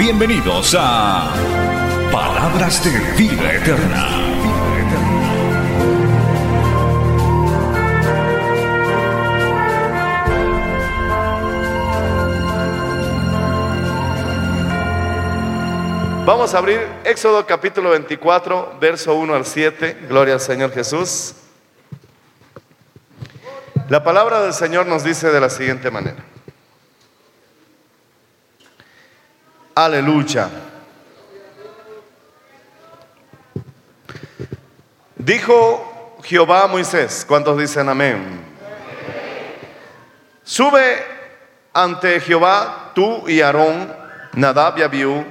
Bienvenidos a Palabras de Vida Eterna. Vamos a abrir Éxodo capítulo 24, verso 1 al 7. Gloria al Señor Jesús. La palabra del Señor nos dice de la siguiente manera. Aleluya. Dijo Jehová a Moisés, ¿cuántos dicen amén? Sube ante Jehová tú y Aarón, Nadab y Abiú,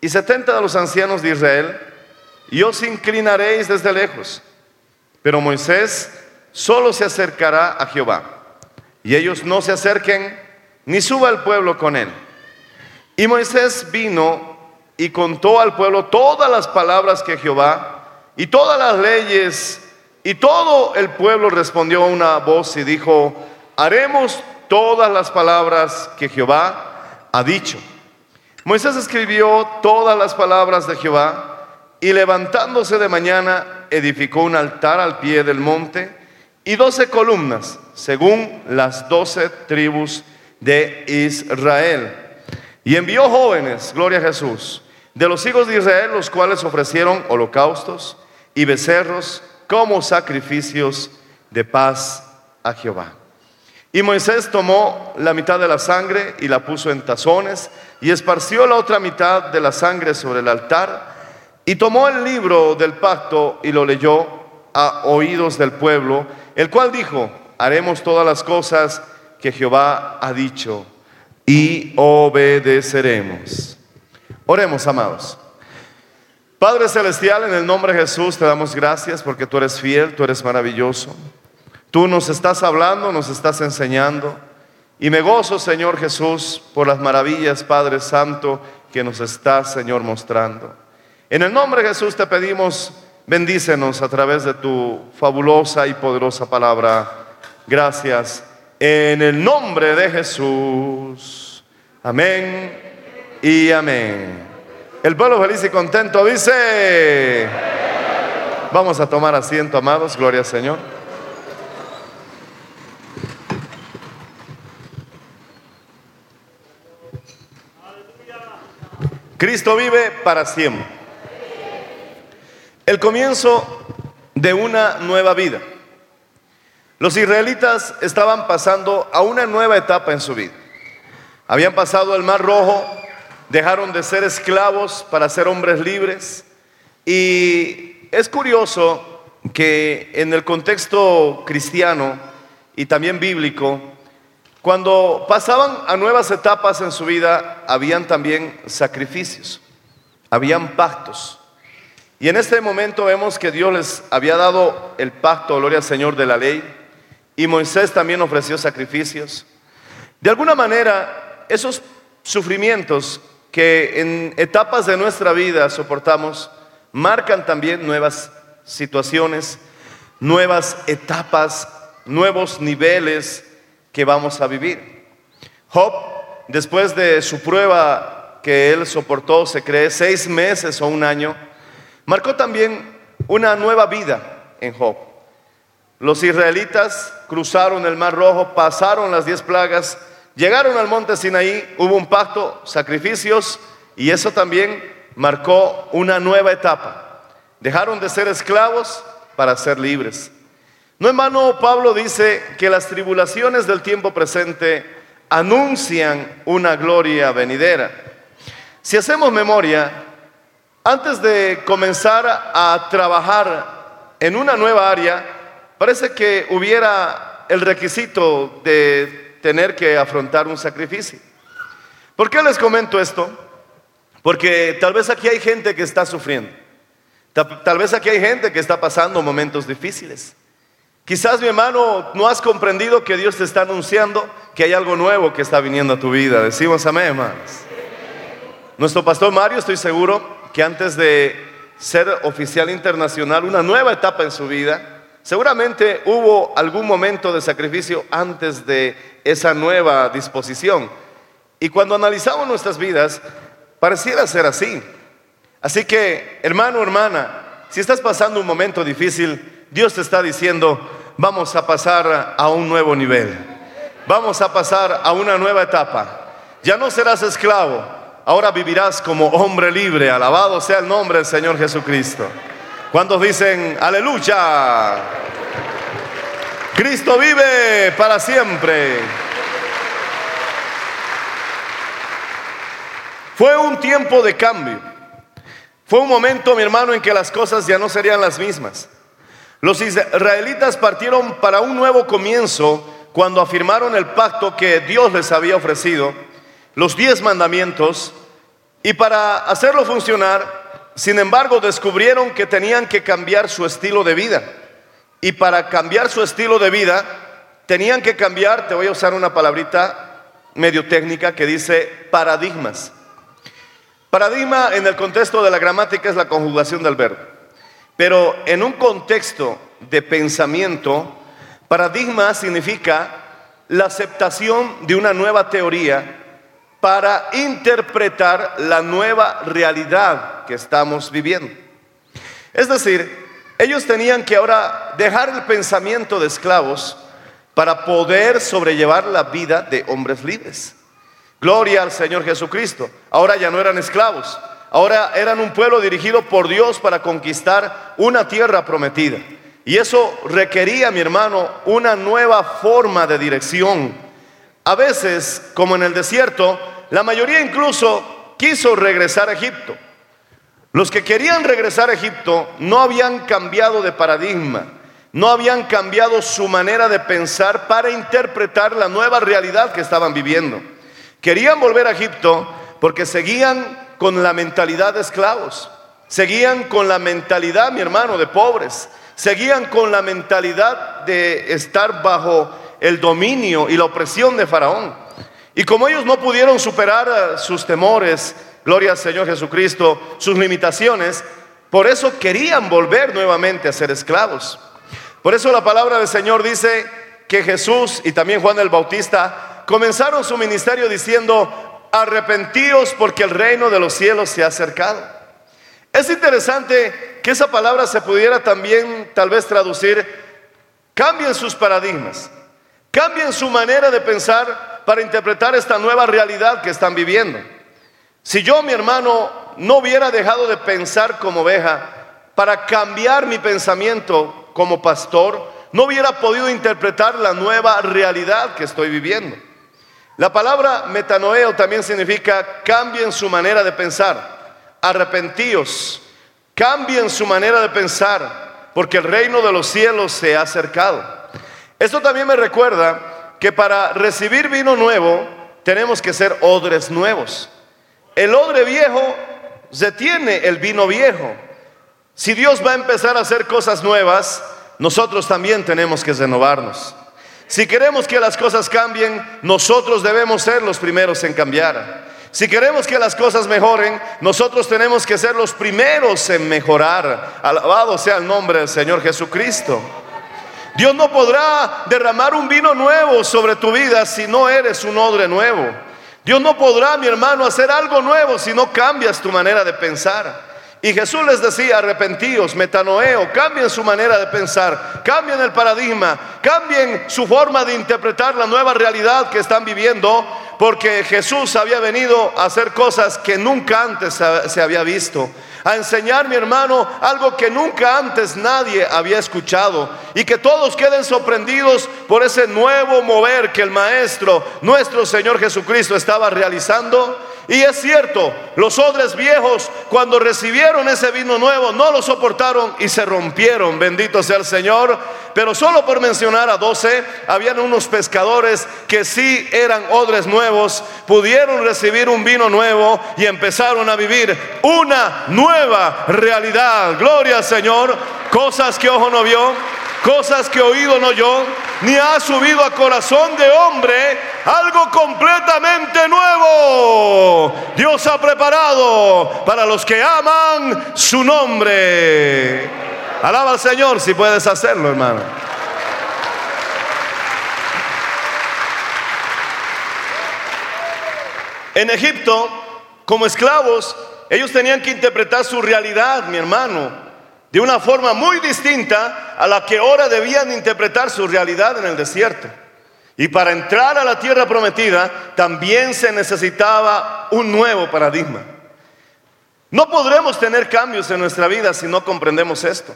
y setenta de los ancianos de Israel, y os inclinaréis desde lejos. Pero Moisés solo se acercará a Jehová, y ellos no se acerquen, ni suba el pueblo con él. Y Moisés vino y contó al pueblo todas las palabras que Jehová y todas las leyes, y todo el pueblo respondió a una voz y dijo, haremos todas las palabras que Jehová ha dicho. Moisés escribió todas las palabras de Jehová y levantándose de mañana edificó un altar al pie del monte y doce columnas, según las doce tribus de Israel. Y envió jóvenes, gloria a Jesús, de los hijos de Israel, los cuales ofrecieron holocaustos y becerros como sacrificios de paz a Jehová. Y Moisés tomó la mitad de la sangre y la puso en tazones y esparció la otra mitad de la sangre sobre el altar y tomó el libro del pacto y lo leyó a oídos del pueblo, el cual dijo, haremos todas las cosas que Jehová ha dicho y obedeceremos. Oremos, amados. Padre Celestial, en el nombre de Jesús te damos gracias porque tú eres fiel, tú eres maravilloso. Tú nos estás hablando, nos estás enseñando. Y me gozo, Señor Jesús, por las maravillas, Padre Santo, que nos estás, Señor, mostrando. En el nombre de Jesús te pedimos, bendícenos a través de tu fabulosa y poderosa palabra. Gracias. En el nombre de Jesús. Amén y amén. El pueblo feliz y contento dice, vamos a tomar asiento, amados, gloria al Señor. Cristo vive para siempre. El comienzo de una nueva vida. Los israelitas estaban pasando a una nueva etapa en su vida. Habían pasado el mar rojo, dejaron de ser esclavos para ser hombres libres. Y es curioso que en el contexto cristiano y también bíblico, cuando pasaban a nuevas etapas en su vida, habían también sacrificios, habían pactos. Y en este momento vemos que Dios les había dado el pacto, gloria al Señor, de la ley, y Moisés también ofreció sacrificios. De alguna manera, esos sufrimientos que en etapas de nuestra vida soportamos, marcan también nuevas situaciones, nuevas etapas, nuevos niveles que vamos a vivir. Job, después de su prueba que él soportó, se cree, seis meses o un año, marcó también una nueva vida en Job. Los israelitas cruzaron el Mar Rojo, pasaron las diez plagas, llegaron al monte Sinaí, hubo un pacto, sacrificios, y eso también marcó una nueva etapa. Dejaron de ser esclavos para ser libres. No en vano Pablo dice que las tribulaciones del tiempo presente anuncian una gloria venidera. Si hacemos memoria, antes de comenzar a trabajar en una nueva área, parece que hubiera el requisito de tener que afrontar un sacrificio. ¿Por qué les comento esto? Porque tal vez aquí hay gente que está sufriendo. Tal, vez aquí hay gente que está pasando momentos difíciles. Quizás mi hermano no has comprendido que Dios te está anunciando que hay algo nuevo que está viniendo a tu vida. Decimos amén, hermanos. Nuestro pastor Mario, estoy seguro que antes de ser oficial internacional, una nueva etapa en su vida, seguramente hubo algún momento de sacrificio antes de esa nueva disposición. Y cuando analizamos nuestras vidas, pareciera ser así. Así que, hermano, hermana, si estás pasando un momento difícil, Dios te está diciendo, vamos a pasar a un nuevo nivel. Vamos a pasar a una nueva etapa. Ya no serás esclavo, ahora vivirás como hombre libre. Alabado sea el nombre del Señor Jesucristo. ¿Cuántos dicen aleluya? Cristo vive para siempre. Fue un tiempo de cambio. Fue un momento, mi hermano, en que las cosas ya no serían las mismas. Los israelitas partieron para un nuevo comienzo cuando afirmaron el pacto que Dios les había ofrecido, los diez mandamientos, y para hacerlo funcionar, sin embargo, descubrieron que tenían que cambiar su estilo de vida. Y para cambiar su estilo de vida, tenían que cambiar, te voy a usar una palabrita medio técnica que dice paradigmas. Paradigma en el contexto de la gramática es la conjugación del verbo. Pero en un contexto de pensamiento, paradigma significa la aceptación de una nueva teoría para interpretar la nueva realidad que estamos viviendo. Es decir, ellos tenían que ahora dejar el pensamiento de esclavos para poder sobrellevar la vida de hombres libres. Gloria al Señor Jesucristo. Ahora ya no eran esclavos, ahora eran un pueblo dirigido por Dios para conquistar una tierra prometida. Y eso requería, mi hermano, una nueva forma de dirección. A veces, como en el desierto, la mayoría incluso quiso regresar a Egipto. Los que querían regresar a Egipto no habían cambiado de paradigma, no habían cambiado su manera de pensar para interpretar la nueva realidad que estaban viviendo. Querían volver a Egipto porque seguían con la mentalidad de esclavos, seguían con la mentalidad, mi hermano, de pobres, seguían con la mentalidad de estar bajo el dominio y la opresión de Faraón. Y como ellos no pudieron superar eh, sus temores, gloria al Señor Jesucristo, sus limitaciones, por eso querían volver nuevamente a ser esclavos. Por eso la palabra del Señor dice que Jesús y también Juan el Bautista comenzaron su ministerio diciendo, arrepentíos porque el reino de los cielos se ha acercado. Es interesante que esa palabra se pudiera también tal vez traducir, cambien sus paradigmas, cambien su manera de pensar para interpretar esta nueva realidad que están viviendo. Si yo, mi hermano, no hubiera dejado de pensar como oveja para cambiar mi pensamiento como pastor, no hubiera podido interpretar la nueva realidad que estoy viviendo. La palabra metanoeo también significa cambien su manera de pensar, arrepentíos, cambien su manera de pensar, porque el reino de los cielos se ha acercado. Esto también me recuerda que para recibir vino nuevo tenemos que ser odres nuevos. El odre viejo detiene el vino viejo. Si Dios va a empezar a hacer cosas nuevas, nosotros también tenemos que renovarnos. Si queremos que las cosas cambien, nosotros debemos ser los primeros en cambiar. Si queremos que las cosas mejoren, nosotros tenemos que ser los primeros en mejorar. Alabado sea el nombre del Señor Jesucristo. Dios no podrá derramar un vino nuevo sobre tu vida si no eres un odre nuevo. Dios no podrá, mi hermano, hacer algo nuevo si no cambias tu manera de pensar. Y Jesús les decía, arrepentíos, metanoeo, cambien su manera de pensar, cambien el paradigma, cambien su forma de interpretar la nueva realidad que están viviendo, porque Jesús había venido a hacer cosas que nunca antes se había visto a enseñar, mi hermano, algo que nunca antes nadie había escuchado y que todos queden sorprendidos por ese nuevo mover que el Maestro, nuestro Señor Jesucristo, estaba realizando. Y es cierto, los odres viejos cuando recibieron ese vino nuevo no lo soportaron y se rompieron, bendito sea el Señor. Pero solo por mencionar a 12, habían unos pescadores que sí eran odres nuevos, pudieron recibir un vino nuevo y empezaron a vivir una nueva realidad. Gloria al Señor, cosas que ojo no vio cosas que oído no yo, ni ha subido a corazón de hombre algo completamente nuevo. Dios ha preparado para los que aman su nombre. Alaba al Señor si puedes hacerlo, hermano. En Egipto, como esclavos, ellos tenían que interpretar su realidad, mi hermano de una forma muy distinta a la que ahora debían interpretar su realidad en el desierto. Y para entrar a la tierra prometida también se necesitaba un nuevo paradigma. No podremos tener cambios en nuestra vida si no comprendemos esto.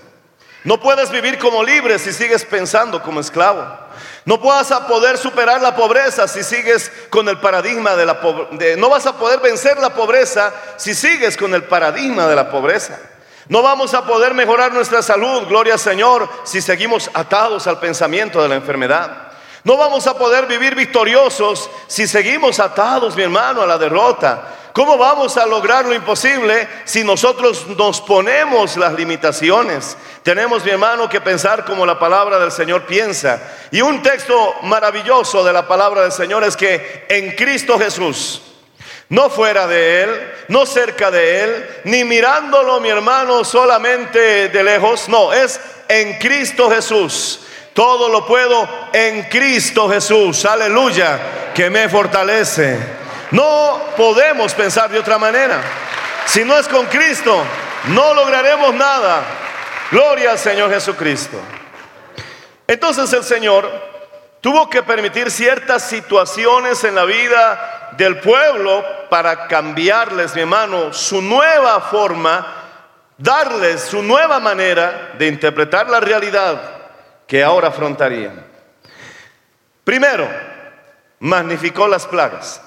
No puedes vivir como libre si sigues pensando como esclavo. No vas a poder superar la pobreza si sigues con el paradigma de la pobreza. No vas a poder vencer la pobreza si sigues con el paradigma de la pobreza. No vamos a poder mejorar nuestra salud, gloria al Señor, si seguimos atados al pensamiento de la enfermedad. No vamos a poder vivir victoriosos si seguimos atados, mi hermano, a la derrota. ¿Cómo vamos a lograr lo imposible si nosotros nos ponemos las limitaciones? Tenemos, mi hermano, que pensar como la palabra del Señor piensa. Y un texto maravilloso de la palabra del Señor es que en Cristo Jesús, no fuera de Él, no cerca de Él, ni mirándolo, mi hermano, solamente de lejos. No, es en Cristo Jesús. Todo lo puedo en Cristo Jesús. Aleluya, que me fortalece. No podemos pensar de otra manera. Si no es con Cristo, no lograremos nada. Gloria al Señor Jesucristo. Entonces el Señor tuvo que permitir ciertas situaciones en la vida del pueblo para cambiarles, mi hermano, su nueva forma, darles su nueva manera de interpretar la realidad que ahora afrontarían. Primero, magnificó las plagas.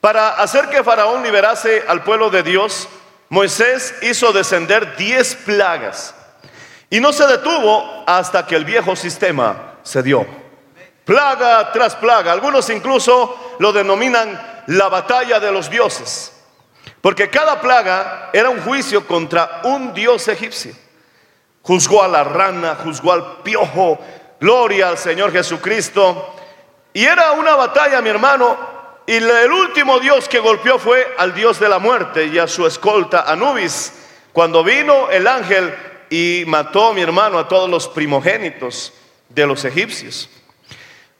Para hacer que Faraón liberase al pueblo de Dios, Moisés hizo descender diez plagas y no se detuvo hasta que el viejo sistema se dio plaga tras plaga. Algunos incluso lo denominan la batalla de los dioses, porque cada plaga era un juicio contra un dios egipcio. Juzgó a la rana, juzgó al piojo, gloria al Señor Jesucristo. Y era una batalla, mi hermano, y el último dios que golpeó fue al dios de la muerte y a su escolta Anubis, cuando vino el ángel y mató, mi hermano, a todos los primogénitos de los egipcios.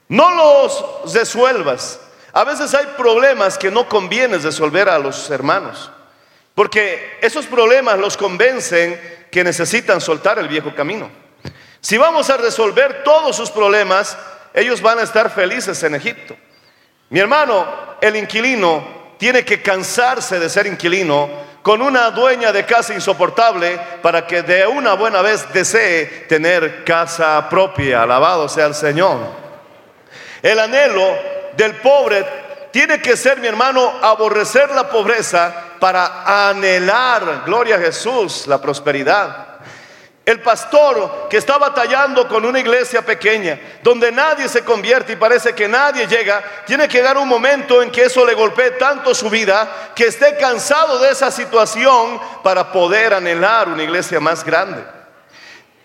No los resuelvas. A veces hay problemas que no conviene resolver a los hermanos, porque esos problemas los convencen que necesitan soltar el viejo camino. Si vamos a resolver todos sus problemas, ellos van a estar felices en Egipto. Mi hermano, el inquilino tiene que cansarse de ser inquilino con una dueña de casa insoportable para que de una buena vez desee tener casa propia. Alabado sea el Señor. El anhelo del pobre tiene que ser, mi hermano, aborrecer la pobreza para anhelar, gloria a Jesús, la prosperidad. El pastor que está batallando con una iglesia pequeña, donde nadie se convierte y parece que nadie llega, tiene que llegar un momento en que eso le golpee tanto su vida, que esté cansado de esa situación para poder anhelar una iglesia más grande.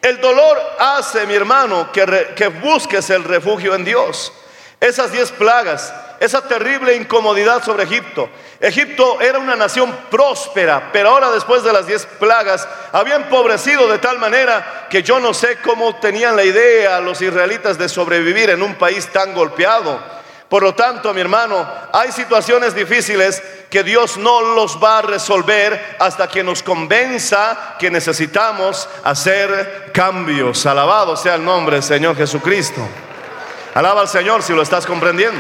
El dolor hace, mi hermano, que, que busques el refugio en Dios. Esas diez plagas, esa terrible incomodidad sobre Egipto. Egipto era una nación próspera, pero ahora después de las diez plagas había empobrecido de tal manera que yo no sé cómo tenían la idea los israelitas de sobrevivir en un país tan golpeado. Por lo tanto, mi hermano, hay situaciones difíciles que Dios no los va a resolver hasta que nos convenza que necesitamos hacer cambios. Alabado sea el nombre del Señor Jesucristo. Alaba al Señor si lo estás comprendiendo.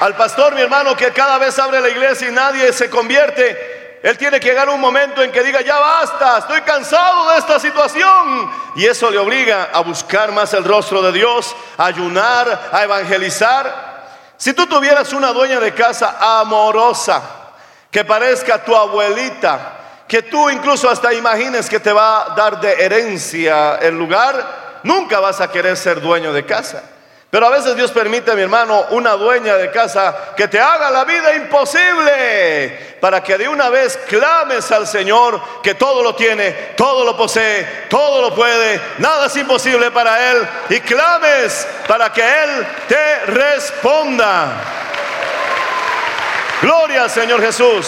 Al pastor, mi hermano, que cada vez abre la iglesia y nadie se convierte, Él tiene que llegar un momento en que diga, ya basta, estoy cansado de esta situación. Y eso le obliga a buscar más el rostro de Dios, a ayunar, a evangelizar. Si tú tuvieras una dueña de casa amorosa, que parezca tu abuelita, que tú incluso hasta imagines que te va a dar de herencia el lugar, nunca vas a querer ser dueño de casa. Pero a veces Dios permite, mi hermano, una dueña de casa que te haga la vida imposible para que de una vez clames al Señor que todo lo tiene, todo lo posee, todo lo puede, nada es imposible para Él y clames para que Él te responda. Gloria al Señor Jesús.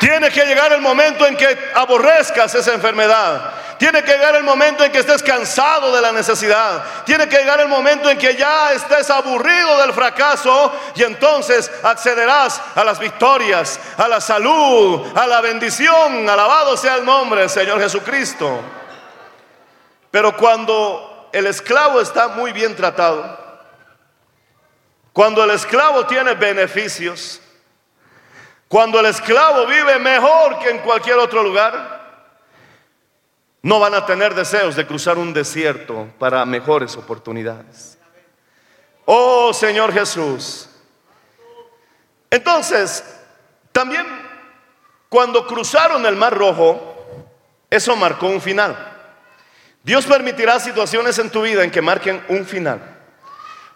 Tiene que llegar el momento en que aborrezcas esa enfermedad. Tiene que llegar el momento en que estés cansado de la necesidad. Tiene que llegar el momento en que ya estés aburrido del fracaso y entonces accederás a las victorias, a la salud, a la bendición. Alabado sea el nombre del Señor Jesucristo. Pero cuando el esclavo está muy bien tratado, cuando el esclavo tiene beneficios, cuando el esclavo vive mejor que en cualquier otro lugar, no van a tener deseos de cruzar un desierto para mejores oportunidades. Oh Señor Jesús. Entonces, también cuando cruzaron el Mar Rojo, eso marcó un final. Dios permitirá situaciones en tu vida en que marquen un final.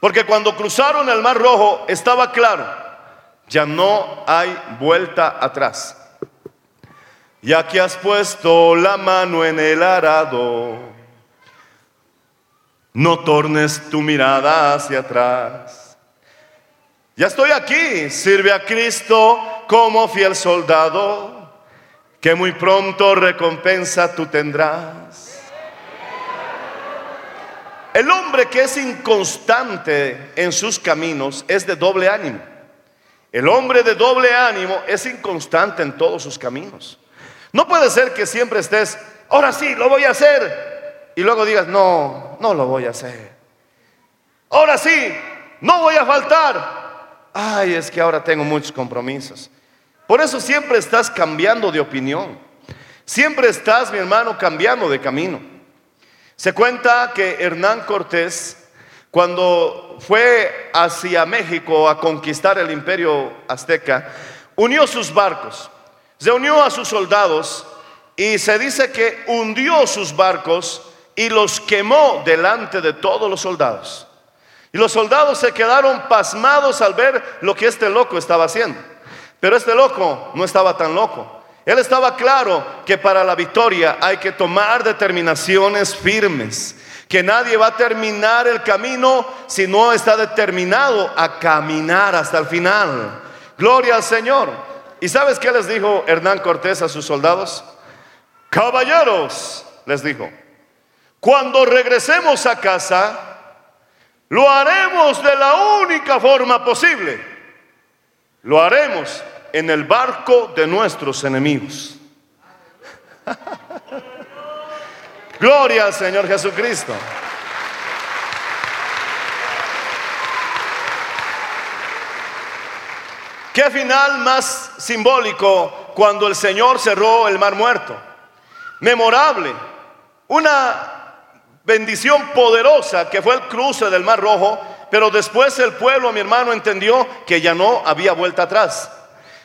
Porque cuando cruzaron el Mar Rojo estaba claro, ya no hay vuelta atrás ya que has puesto la mano en el arado, no tornes tu mirada hacia atrás. Ya estoy aquí, sirve a Cristo como fiel soldado, que muy pronto recompensa tú tendrás. El hombre que es inconstante en sus caminos es de doble ánimo. El hombre de doble ánimo es inconstante en todos sus caminos. No puede ser que siempre estés, ahora sí, lo voy a hacer. Y luego digas, no, no lo voy a hacer. Ahora sí, no voy a faltar. Ay, es que ahora tengo muchos compromisos. Por eso siempre estás cambiando de opinión. Siempre estás, mi hermano, cambiando de camino. Se cuenta que Hernán Cortés, cuando fue hacia México a conquistar el imperio azteca, unió sus barcos se unió a sus soldados y se dice que hundió sus barcos y los quemó delante de todos los soldados. Y los soldados se quedaron pasmados al ver lo que este loco estaba haciendo. Pero este loco no estaba tan loco. Él estaba claro que para la victoria hay que tomar determinaciones firmes, que nadie va a terminar el camino si no está determinado a caminar hasta el final. Gloria al Señor. ¿Y sabes qué les dijo Hernán Cortés a sus soldados? Caballeros, les dijo, cuando regresemos a casa, lo haremos de la única forma posible. Lo haremos en el barco de nuestros enemigos. Gloria al Señor Jesucristo. ¿Qué final más simbólico cuando el Señor cerró el mar muerto? Memorable. Una bendición poderosa que fue el cruce del mar rojo, pero después el pueblo, mi hermano, entendió que ya no había vuelta atrás.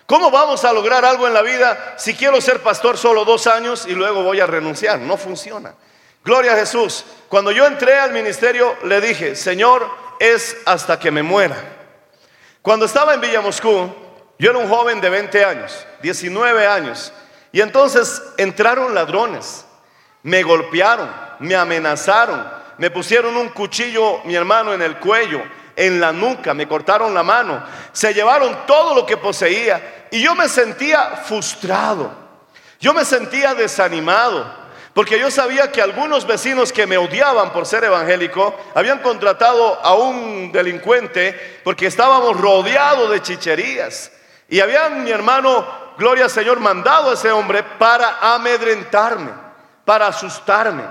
¿Cómo vamos a lograr algo en la vida si quiero ser pastor solo dos años y luego voy a renunciar? No funciona. Gloria a Jesús. Cuando yo entré al ministerio le dije, Señor, es hasta que me muera. Cuando estaba en Villa Moscú, yo era un joven de 20 años, 19 años, y entonces entraron ladrones, me golpearon, me amenazaron, me pusieron un cuchillo, mi hermano, en el cuello, en la nuca, me cortaron la mano, se llevaron todo lo que poseía y yo me sentía frustrado, yo me sentía desanimado. Porque yo sabía que algunos vecinos que me odiaban por ser evangélico habían contratado a un delincuente porque estábamos rodeados de chicherías. Y habían, mi hermano, gloria al Señor, mandado a ese hombre para amedrentarme, para asustarme.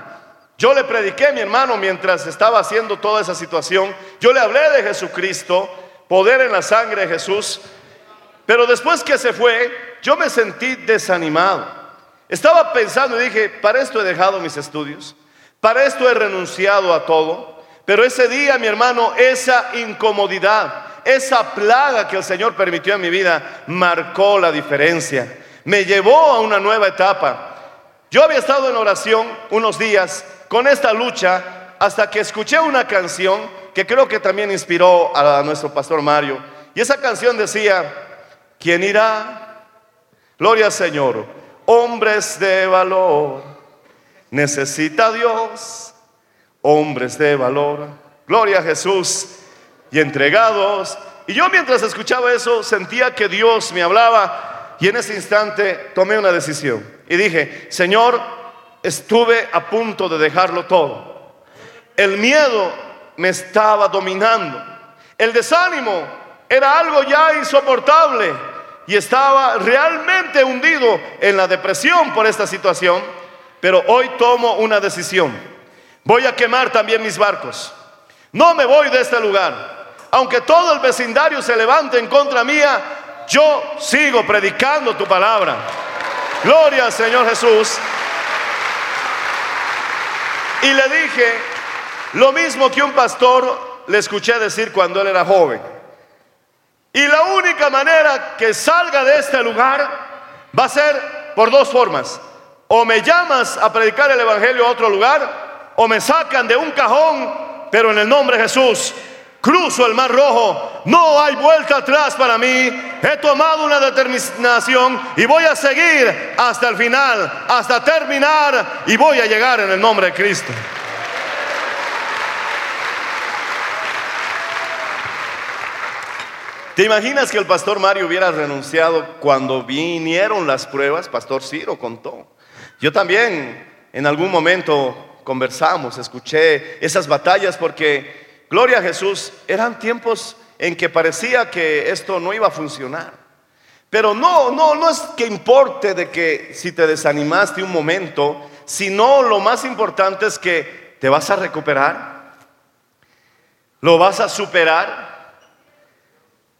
Yo le prediqué, mi hermano, mientras estaba haciendo toda esa situación. Yo le hablé de Jesucristo, poder en la sangre de Jesús. Pero después que se fue, yo me sentí desanimado. Estaba pensando y dije, para esto he dejado mis estudios, para esto he renunciado a todo. Pero ese día, mi hermano, esa incomodidad, esa plaga que el Señor permitió en mi vida, marcó la diferencia. Me llevó a una nueva etapa. Yo había estado en oración unos días con esta lucha hasta que escuché una canción que creo que también inspiró a nuestro pastor Mario. Y esa canción decía, ¿quién irá? Gloria al Señor, hombres de valor, necesita Dios, hombres de valor, gloria a Jesús y entregados. Y yo mientras escuchaba eso sentía que Dios me hablaba y en ese instante tomé una decisión y dije, Señor, estuve a punto de dejarlo todo. El miedo me estaba dominando. El desánimo era algo ya insoportable y estaba realmente hundido en la depresión por esta situación. Pero hoy tomo una decisión. Voy a quemar también mis barcos. No me voy de este lugar. Aunque todo el vecindario se levante en contra mía, yo sigo predicando tu palabra. Gloria al Señor Jesús. Y le dije lo mismo que un pastor le escuché decir cuando él era joven. Y la única manera que salga de este lugar va a ser por dos formas. O me llamas a predicar el Evangelio a otro lugar, o me sacan de un cajón, pero en el nombre de Jesús cruzo el mar rojo, no hay vuelta atrás para mí, he tomado una determinación y voy a seguir hasta el final, hasta terminar y voy a llegar en el nombre de Cristo. ¿Te imaginas que el pastor Mario hubiera renunciado cuando vinieron las pruebas? Pastor Ciro contó. Yo también en algún momento conversamos, escuché esas batallas porque Gloria a Jesús, eran tiempos en que parecía que esto no iba a funcionar. Pero no, no, no es que importe de que si te desanimaste un momento, sino lo más importante es que te vas a recuperar, lo vas a superar.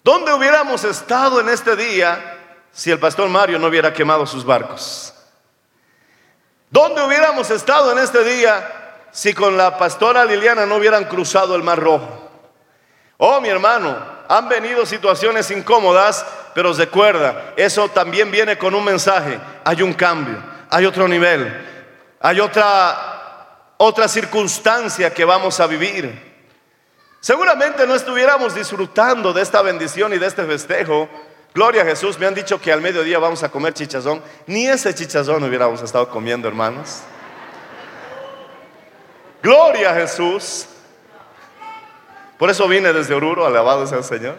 ¿Dónde hubiéramos estado en este día si el pastor Mario no hubiera quemado sus barcos? ¿Dónde hubiéramos estado en este día si con la pastora Liliana no hubieran cruzado el Mar Rojo. Oh, mi hermano, han venido situaciones incómodas, pero recuerda, eso también viene con un mensaje. Hay un cambio, hay otro nivel, hay otra, otra circunstancia que vamos a vivir. Seguramente no estuviéramos disfrutando de esta bendición y de este festejo. Gloria a Jesús, me han dicho que al mediodía vamos a comer chichazón. Ni ese chichazón hubiéramos estado comiendo, hermanos. Gloria a Jesús. Por eso vine desde Oruro, alabado sea el Señor.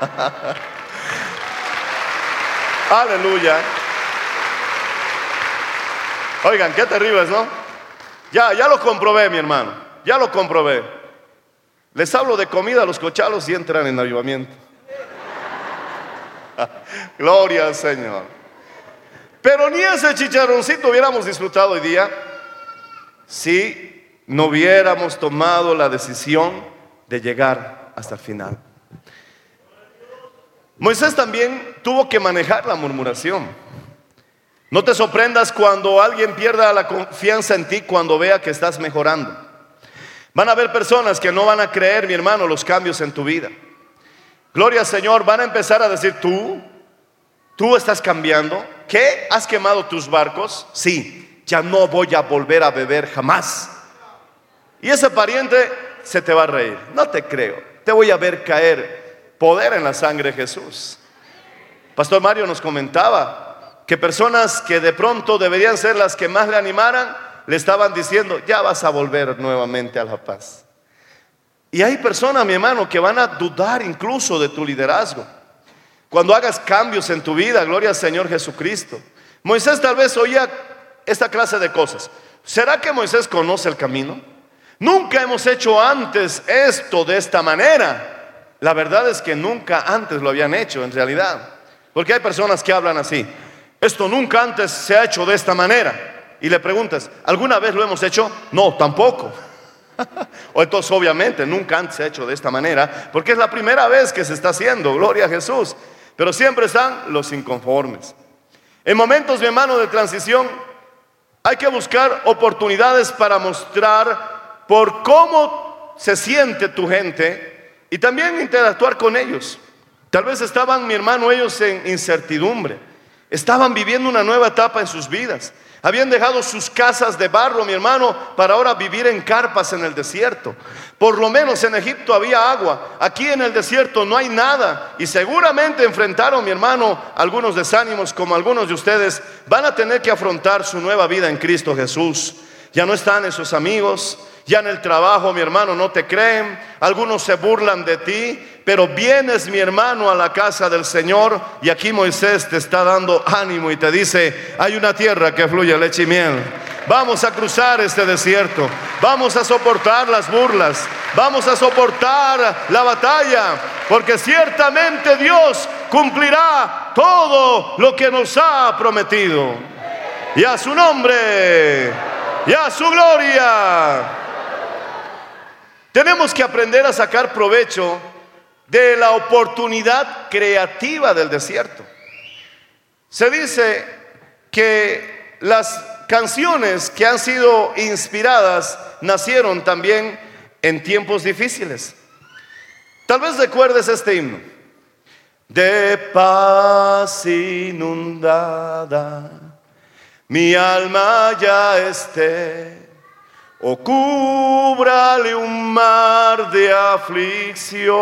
Aleluya. Oigan, qué terribles, ¿no? Ya, ya lo comprobé, mi hermano. Ya lo comprobé. Les hablo de comida a los cochalos y entran en avivamiento. Gloria al Señor. Pero ni ese chicharroncito hubiéramos disfrutado hoy día si no hubiéramos tomado la decisión de llegar hasta el final. Moisés también tuvo que manejar la murmuración. No te sorprendas cuando alguien pierda la confianza en ti cuando vea que estás mejorando. Van a haber personas que no van a creer, mi hermano, los cambios en tu vida. Gloria al Señor, van a empezar a decir, tú, tú estás cambiando. ¿Qué? ¿Has quemado tus barcos? Sí ya no voy a volver a beber jamás. Y ese pariente se te va a reír. No te creo. Te voy a ver caer poder en la sangre de Jesús. Pastor Mario nos comentaba que personas que de pronto deberían ser las que más le animaran, le estaban diciendo, ya vas a volver nuevamente a la paz. Y hay personas, mi hermano, que van a dudar incluso de tu liderazgo. Cuando hagas cambios en tu vida, gloria al Señor Jesucristo. Moisés tal vez oía esta clase de cosas. ¿Será que Moisés conoce el camino? Nunca hemos hecho antes esto de esta manera. La verdad es que nunca antes lo habían hecho en realidad. Porque hay personas que hablan así. Esto nunca antes se ha hecho de esta manera. Y le preguntas, ¿alguna vez lo hemos hecho? No, tampoco. o entonces obviamente nunca antes se ha hecho de esta manera. Porque es la primera vez que se está haciendo. Gloria a Jesús. pero siempre están los inconformes. En momentos, mi hermano, de transición, hay que buscar oportunidades para mostrar por cómo se siente tu gente y también interactuar con ellos. Tal vez estaban, mi hermano, ellos en incertidumbre. Estaban viviendo una nueva etapa en sus vidas. Habían dejado sus casas de barro, mi hermano, para ahora vivir en carpas en el desierto. Por lo menos en Egipto había agua. Aquí en el desierto no hay nada. Y seguramente enfrentaron, mi hermano, algunos desánimos como algunos de ustedes van a tener que afrontar su nueva vida en Cristo Jesús. Ya no están esos amigos, ya en el trabajo, mi hermano, no te creen, algunos se burlan de ti, pero vienes, mi hermano, a la casa del Señor y aquí Moisés te está dando ánimo y te dice, hay una tierra que fluye leche y miel. Vamos a cruzar este desierto, vamos a soportar las burlas, vamos a soportar la batalla, porque ciertamente Dios cumplirá todo lo que nos ha prometido. Y a su nombre, y a su gloria. Tenemos que aprender a sacar provecho de la oportunidad creativa del desierto. Se dice que las canciones que han sido inspiradas nacieron también en tiempos difíciles. Tal vez recuerdes este himno. De paz inundada, mi alma ya esté o cúbrale un mar de aflicción,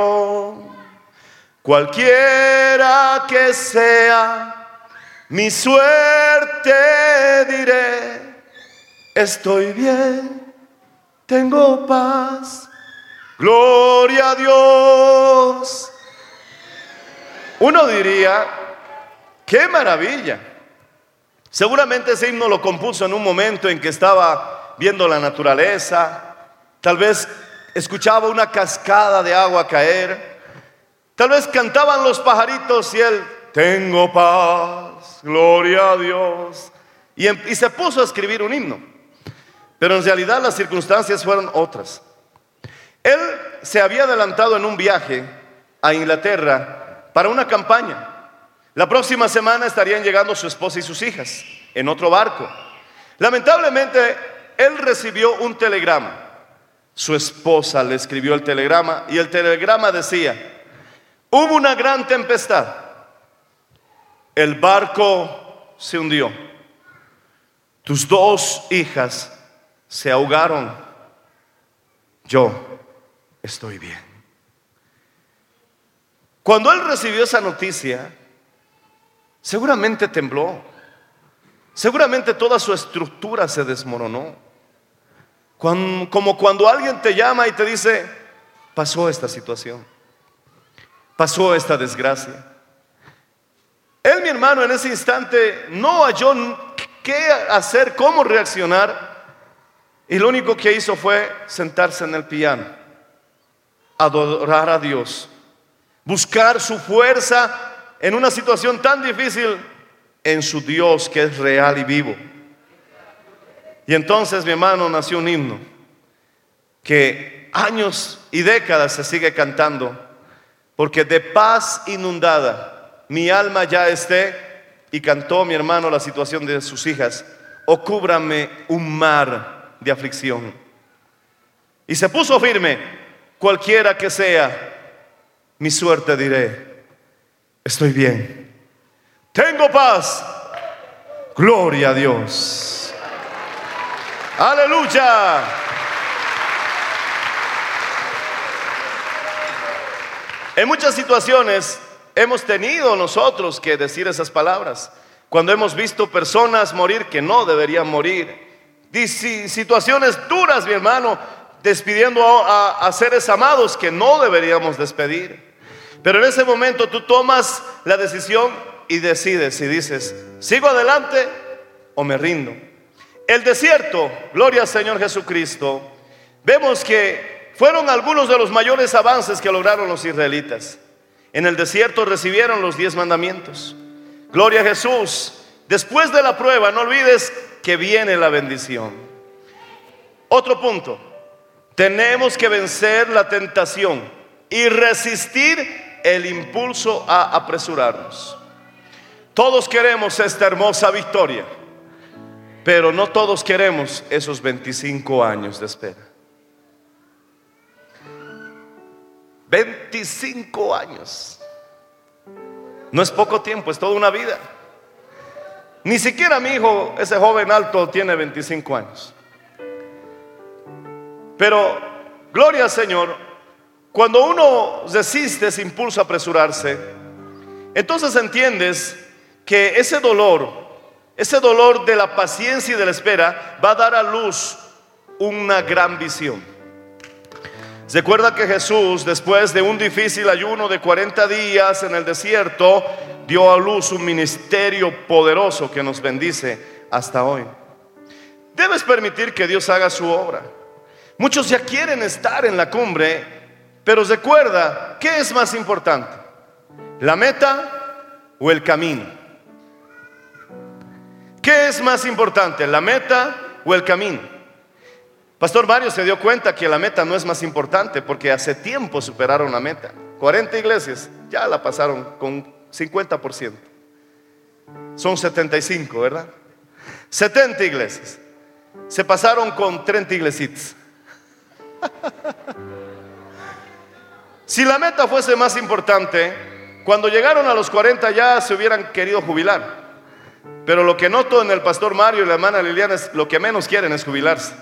cualquiera que sea mi suerte, diré, estoy bien, tengo paz, gloria a Dios. Uno diría, qué maravilla. Seguramente ese himno lo compuso en un momento en que estaba viendo la naturaleza, tal vez escuchaba una cascada de agua caer, tal vez cantaban los pajaritos y él, tengo paz, gloria a Dios, y, em, y se puso a escribir un himno. Pero en realidad las circunstancias fueron otras. Él se había adelantado en un viaje a Inglaterra para una campaña. La próxima semana estarían llegando su esposa y sus hijas en otro barco. Lamentablemente él recibió un telegrama. Su esposa le escribió el telegrama y el telegrama decía, hubo una gran tempestad. El barco se hundió. Tus dos hijas se ahogaron. Yo estoy bien. Cuando él recibió esa noticia, seguramente tembló. Seguramente toda su estructura se desmoronó como cuando alguien te llama y te dice, pasó esta situación, pasó esta desgracia. Él, mi hermano, en ese instante no halló qué hacer, cómo reaccionar. Y lo único que hizo fue sentarse en el piano, adorar a Dios, buscar su fuerza en una situación tan difícil en su Dios que es real y vivo. Y entonces, mi hermano, nació un himno que años y décadas se sigue cantando, porque de paz inundada mi alma ya esté, y cantó mi hermano la situación de sus hijas, o cúbrame un mar de aflicción. Y se puso firme, cualquiera que sea, mi suerte diré, estoy bien, tengo paz, gloria a Dios. Aleluya. En muchas situaciones hemos tenido nosotros que decir esas palabras. Cuando hemos visto personas morir que no deberían morir. Situaciones duras, mi hermano, despidiendo a, seres amados que no deberíamos despedir. Pero en ese momento tú tomas la decisión y decides y dices, ¿sigo adelante o me rindo? El desierto, gloria al Señor Jesucristo, vemos que fueron algunos de los mayores avances que lograron los israelitas. En el desierto recibieron los diez mandamientos. Gloria a Jesús. Después de la prueba, no olvides que viene la bendición. Otro punto. Tenemos que vencer la tentación y resistir el impulso a apresurarnos. Todos queremos esta hermosa victoria, pero no todos queremos esos 25 años de espera. 25 años. No es poco tiempo, es toda una vida. Ni siquiera mi hijo, ese joven alto, tiene 25 años. Pero, gloria al Señor, cuando uno resiste ese impulso a apresurarse, entonces entiendes que ese dolor, ese dolor de la paciencia y de la espera, va a dar a luz una gran visión. Recuerda que Jesús, después de un difícil ayuno de 40 días en el desierto, dio a luz un ministerio poderoso que nos bendice hasta hoy. Debes permitir que Dios haga su obra. Muchos ya quieren estar en la cumbre, pero recuerda, ¿qué es más importante? ¿La meta o el camino? ¿Qué es más importante, la meta o el camino? Pastor Mario se dio cuenta que la meta no es más importante porque hace tiempo superaron la meta. 40 iglesias ya la pasaron con 50%. Son 75, ¿verdad? 70 iglesias. Se pasaron con 30 iglesitas. si la meta fuese más importante, cuando llegaron a los 40 ya se hubieran querido jubilar. Pero lo que noto en el pastor Mario y la hermana Liliana es lo que menos quieren es jubilarse.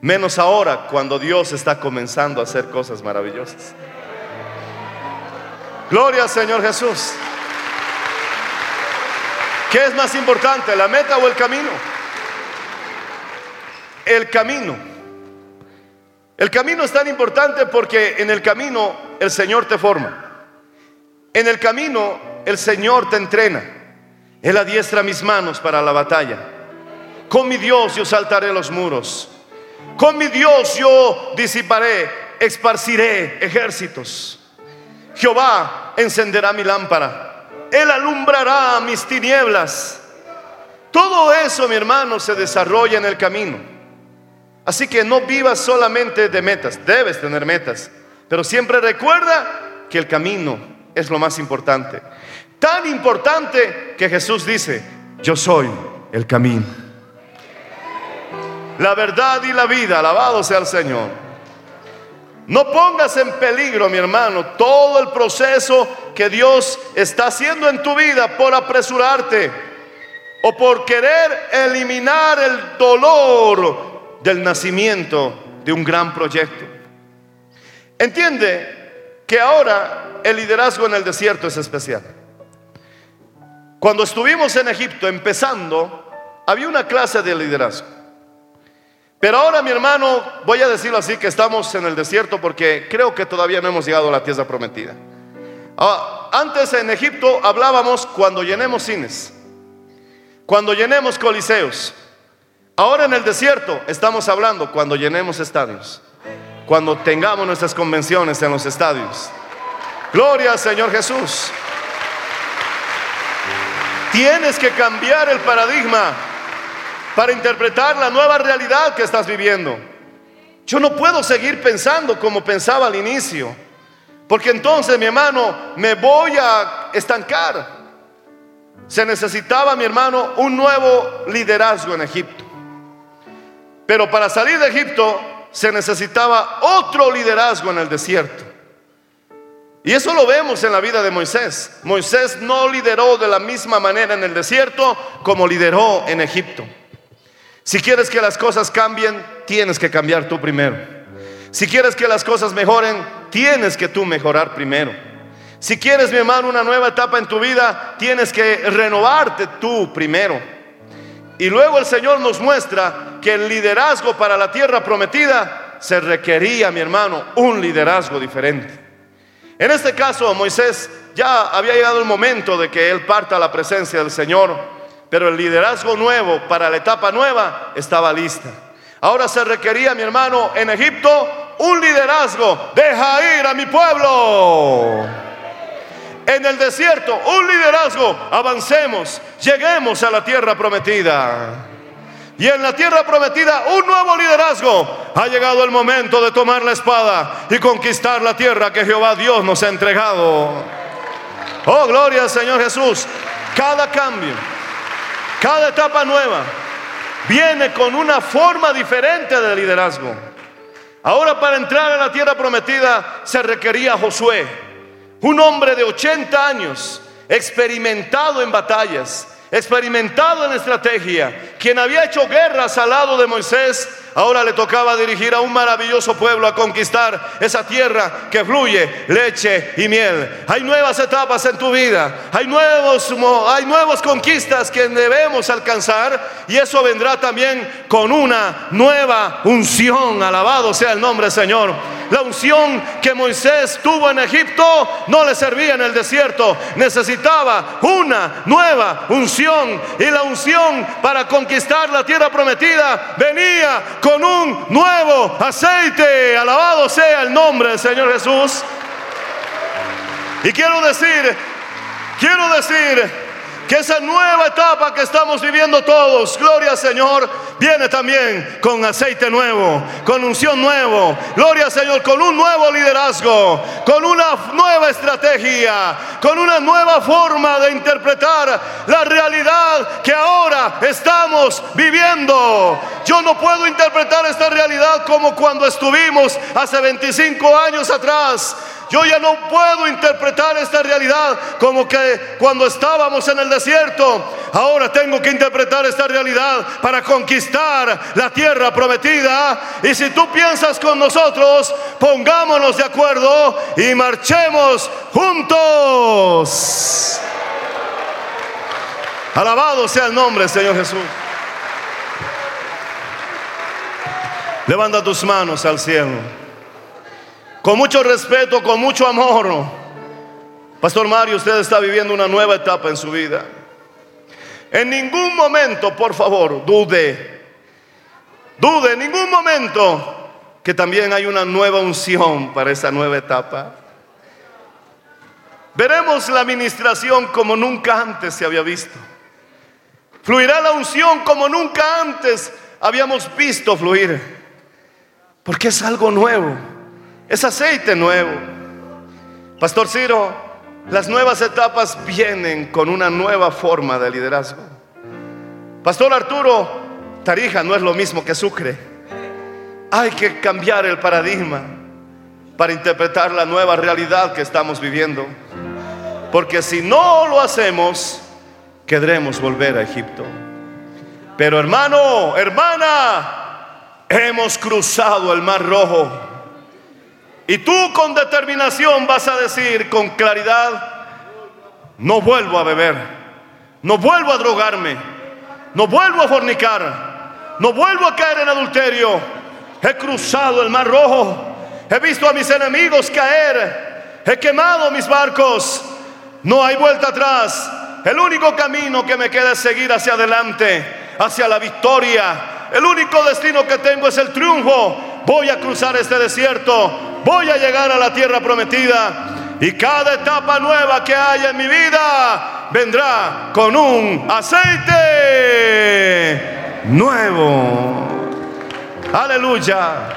Menos ahora cuando Dios está comenzando a hacer cosas maravillosas. Gloria al Señor Jesús. ¿Qué es más importante, la meta o el camino? El camino. El camino es tan importante porque en el camino el Señor te forma. En el camino el Señor te entrena. Él adiestra mis manos para la batalla. Con mi Dios yo saltaré los muros. Con mi Dios yo disiparé, esparciré ejércitos. Jehová encenderá mi lámpara. Él alumbrará mis tinieblas. Todo eso, mi hermano, se desarrolla en el camino. Así que no vivas solamente de metas, debes tener metas, pero siempre recuerda que el camino es lo más importante. Tan importante que Jesús dice, yo soy el camino la verdad y la vida. Alabado sea el Señor. No pongas en peligro, mi hermano, todo el proceso que Dios está haciendo en tu vida por apresurarte o por querer eliminar el dolor del nacimiento de un gran proyecto. Entiende que ahora el liderazgo en el desierto es especial. Cuando estuvimos en Egipto empezando, había una clase de liderazgo. Pero ahora, mi hermano, voy a decirlo así, que estamos en el desierto porque creo que todavía no hemos llegado a la tierra prometida. Ah, antes en Egipto hablábamos cuando llenemos cines, cuando llenemos coliseos. Ahora en el desierto estamos hablando cuando llenemos estadios, cuando tengamos nuestras convenciones en los estadios. Gloria al Señor Jesús. Tienes que cambiar el paradigma para interpretar la nueva realidad que estás viviendo. Yo no puedo seguir pensando como pensaba al inicio, porque entonces, mi hermano, me voy a estancar. Se necesitaba, mi hermano, un nuevo liderazgo en Egipto. Pero para salir de Egipto se necesitaba otro liderazgo en el desierto. Y eso lo vemos en la vida de Moisés. Moisés no lideró de la misma manera en el desierto como lideró en Egipto. Si quieres que las cosas cambien, tienes que cambiar tú primero. Si quieres que las cosas mejoren, tienes que tú mejorar primero. Si quieres, mi hermano, una nueva etapa en tu vida, tienes que renovarte tú primero. Y luego el Señor nos muestra que el liderazgo para la tierra prometida se requería, mi hermano, un liderazgo diferente. En este caso, Moisés ya había llegado el momento de que él parta a la presencia del Señor pero el liderazgo nuevo para la etapa nueva estaba lista. Ahora se requería, mi hermano, en Egipto un liderazgo. Deja ir a mi pueblo. En el desierto, un liderazgo. Avancemos, lleguemos a la tierra prometida. Y en la tierra prometida un nuevo liderazgo. Ha llegado el momento de tomar la espada y conquistar la tierra que Jehová Dios nos ha entregado. Oh, gloria al Señor Jesús. Cada cambio, cada etapa nueva viene con una forma diferente de liderazgo. Ahora para entrar a la tierra prometida se requería Josué, un hombre de 80 años, experimentado en batallas, experimentado en estrategia, quien había hecho guerras al lado de Moisés, ahora le tocaba dirigir a un maravilloso pueblo a conquistar esa tierra que fluye leche y miel. Hay nuevas etapas en tu vida, hay nuevos hay nuevas conquistas que debemos alcanzar y eso vendrá también con una nueva unción. Alabado sea el nombre del Señor. La unción que Moisés tuvo en Egipto no le servía en el desierto. Necesitaba una nueva unción. Y la unción para conquistar la tierra prometida venía con un nuevo aceite. Alabado sea el nombre del Señor Jesús. Y quiero decir, quiero decir que esa nueva etapa que estamos viviendo todos, gloria al Señor, viene también con aceite nuevo, con unción nuevo, gloria al Señor, con un nuevo liderazgo, con una nueva estrategia, con una nueva forma de interpretar la realidad que ahora estamos viviendo. Yo no puedo interpretar esta realidad como cuando estuvimos hace 25 años atrás yo ya no puedo interpretar esta realidad como que cuando estábamos en el desierto. Ahora tengo que interpretar esta realidad para conquistar la tierra prometida. Y si tú piensas con nosotros, pongámonos de acuerdo y marchemos juntos. Alabado sea el nombre, Señor Jesús. Levanta tus manos al cielo con mucho respeto, con mucho amor. Pastor Mario, usted está viviendo una nueva etapa en su vida. En ningún momento, por favor, dude, dude en ningún momento que también hay una nueva unción para esa nueva etapa. Veremos la administración como nunca antes se había visto. Fluirá la unción como nunca antes habíamos visto fluir. Porque es algo nuevo. Es aceite nuevo. Pastor Ciro, las nuevas etapas vienen con una nueva forma de liderazgo. Pastor Arturo, Tarija no es lo mismo que Sucre. Hay que cambiar el paradigma para interpretar la nueva realidad que estamos viviendo. Porque si no lo hacemos, querremos volver a Egipto. Pero hermano, hermana, hemos cruzado el mar rojo y tú con determinación vas a decir con claridad, no vuelvo a beber, no vuelvo a drogarme, no vuelvo a fornicar, no vuelvo a caer en adulterio. He cruzado el mar rojo, he visto a mis enemigos caer, he quemado mis barcos, no hay vuelta atrás. El único camino que me queda es seguir hacia adelante, hacia la victoria. El único destino que tengo es el triunfo. Voy a cruzar este desierto voy a llegar a la tierra prometida. Y cada etapa nueva que haya en mi vida vendrá con un aceite nuevo. Aleluya.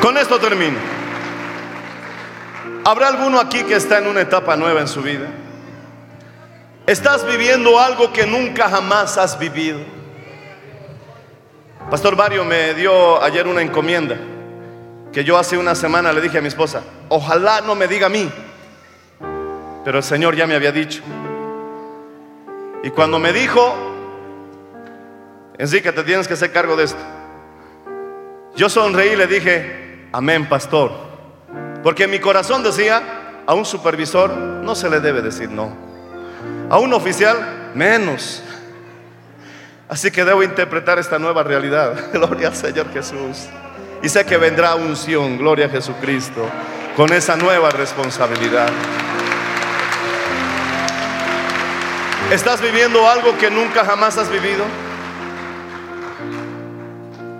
Con esto termino. ¿Habrá alguno aquí que está en una etapa nueva en su vida? ¿Estás viviendo algo que nunca jamás has vivido? Pastor Mario me dio ayer una encomienda que yo hace una semana le dije a mi esposa, ojalá no me diga a mí, pero el Señor ya me había dicho. Y cuando me dijo, que te tienes que hacer cargo de esto. Yo sonreí y le dije, amén, pastor. Porque mi corazón decía, a un supervisor no se le debe decir no. A un oficial, menos. Así que debo interpretar esta nueva realidad. Gloria al Señor Jesús. Y sé que vendrá unción, gloria a Jesucristo, con esa nueva responsabilidad. ¿Estás viviendo algo que nunca jamás has vivido?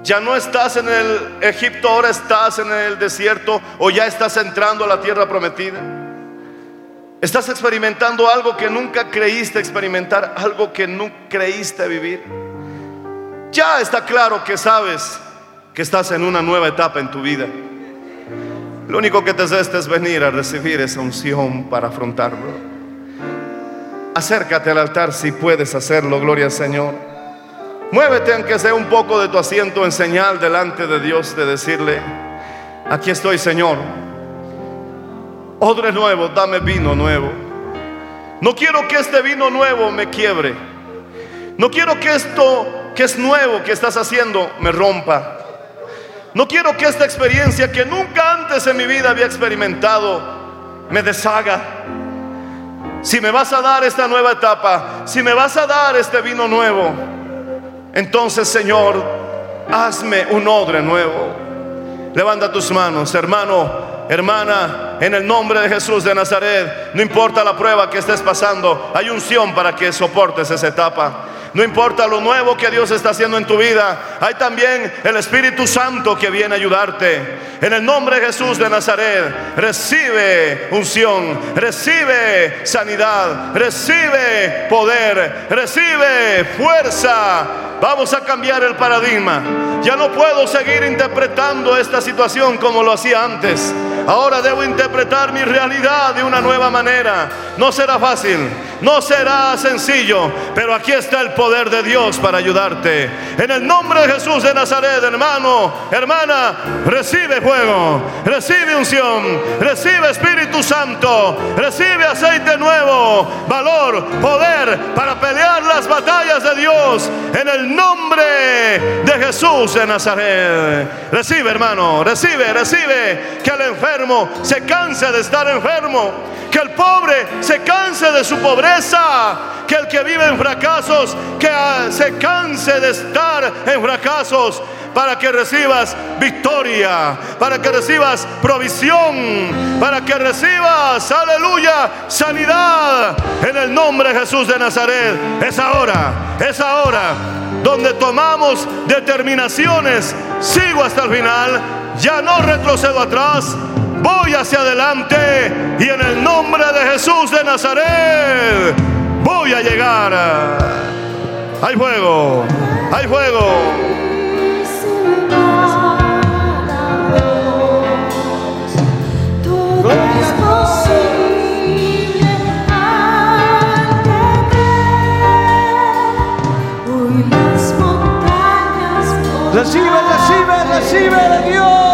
Ya no estás en el Egipto, ahora estás en el desierto o ya estás entrando a la tierra prometida. Estás experimentando algo que nunca creíste experimentar, algo que no creíste vivir. Ya está claro que sabes que estás en una nueva etapa en tu vida. Lo único que te resta es venir a recibir esa unción para afrontarlo. Acércate al altar si puedes hacerlo, gloria al Señor. Muévete aunque sea un poco de tu asiento en señal delante de Dios de decirle, aquí estoy Señor. Odre nuevo, dame vino nuevo. No quiero que este vino nuevo me quiebre. No quiero que esto que es nuevo que estás haciendo me rompa. No quiero que esta experiencia que nunca antes en mi vida había experimentado me deshaga. Si me vas a dar esta nueva etapa, si me vas a dar este vino nuevo, entonces Señor, hazme un odre nuevo. Levanta tus manos, hermano, hermana, en el nombre de Jesús de Nazaret. No importa la prueba que estés pasando, hay unción para que soportes esa etapa. No importa lo nuevo que Dios está haciendo en tu vida, hay también el Espíritu Santo que viene a ayudarte. En el nombre de Jesús de Nazaret, recibe unción, recibe sanidad, recibe poder, recibe fuerza. Vamos a cambiar el paradigma. Ya no puedo seguir interpretando esta situación como lo hacía antes. Ahora debo interpretar mi realidad de una nueva manera. No será fácil, no será sencillo, pero aquí está el poder de Dios para ayudarte. En el nombre de Jesús de Nazaret, hermano, hermana, recibe fuego, recibe unción, recibe Espíritu Santo, recibe aceite nuevo, valor, poder para pelear las batallas de Dios. En el nombre de Jesús de Nazaret. Recibe, hermano, recibe, recibe que el enfermo se canse de estar enfermo que el pobre se canse de su pobreza, que el que vive en fracasos, que ah, se canse de estar en fracasos, para que recibas victoria, para que recibas provisión, para que recibas, aleluya, sanidad en el nombre de Jesús de Nazaret. Es ahora, es ahora donde tomamos determinaciones. Sigo hasta el final, ya no retrocedo atrás, voy hacia adelante y en el nombre de Jesús de Nazaret voy a llegar. Hay fuego, hay fuego. Recibe, recibe, recibe de Dios.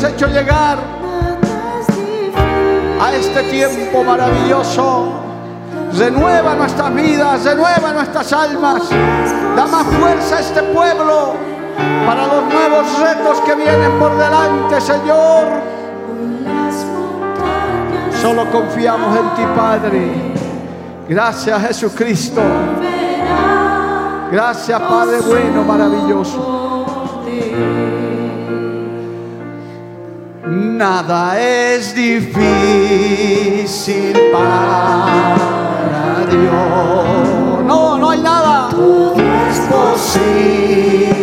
habernos hecho llegar a este tiempo maravilloso. Renueva nuestras vidas, renueva nuestras almas. Da más fuerza a este pueblo para los nuevos retos que vienen por delante, Señor. Solo confiamos en ti, Padre. Gracias, Jesucristo. Gracias, Padre bueno, maravilloso. Nada es difícil para Dios. No, no hay nada. Todo es posible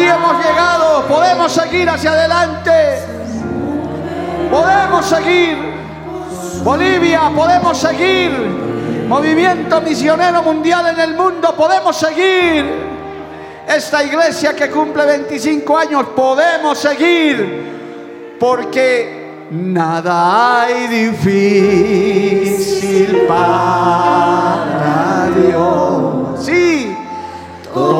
aquí hemos llegado, podemos seguir hacia adelante. Podemos seguir. Bolivia, podemos seguir. Movimiento misionero mundial en el mundo, podemos seguir. Esta iglesia que cumple 25 años, podemos seguir. Porque nada hay difícil para Dios. Sí, todo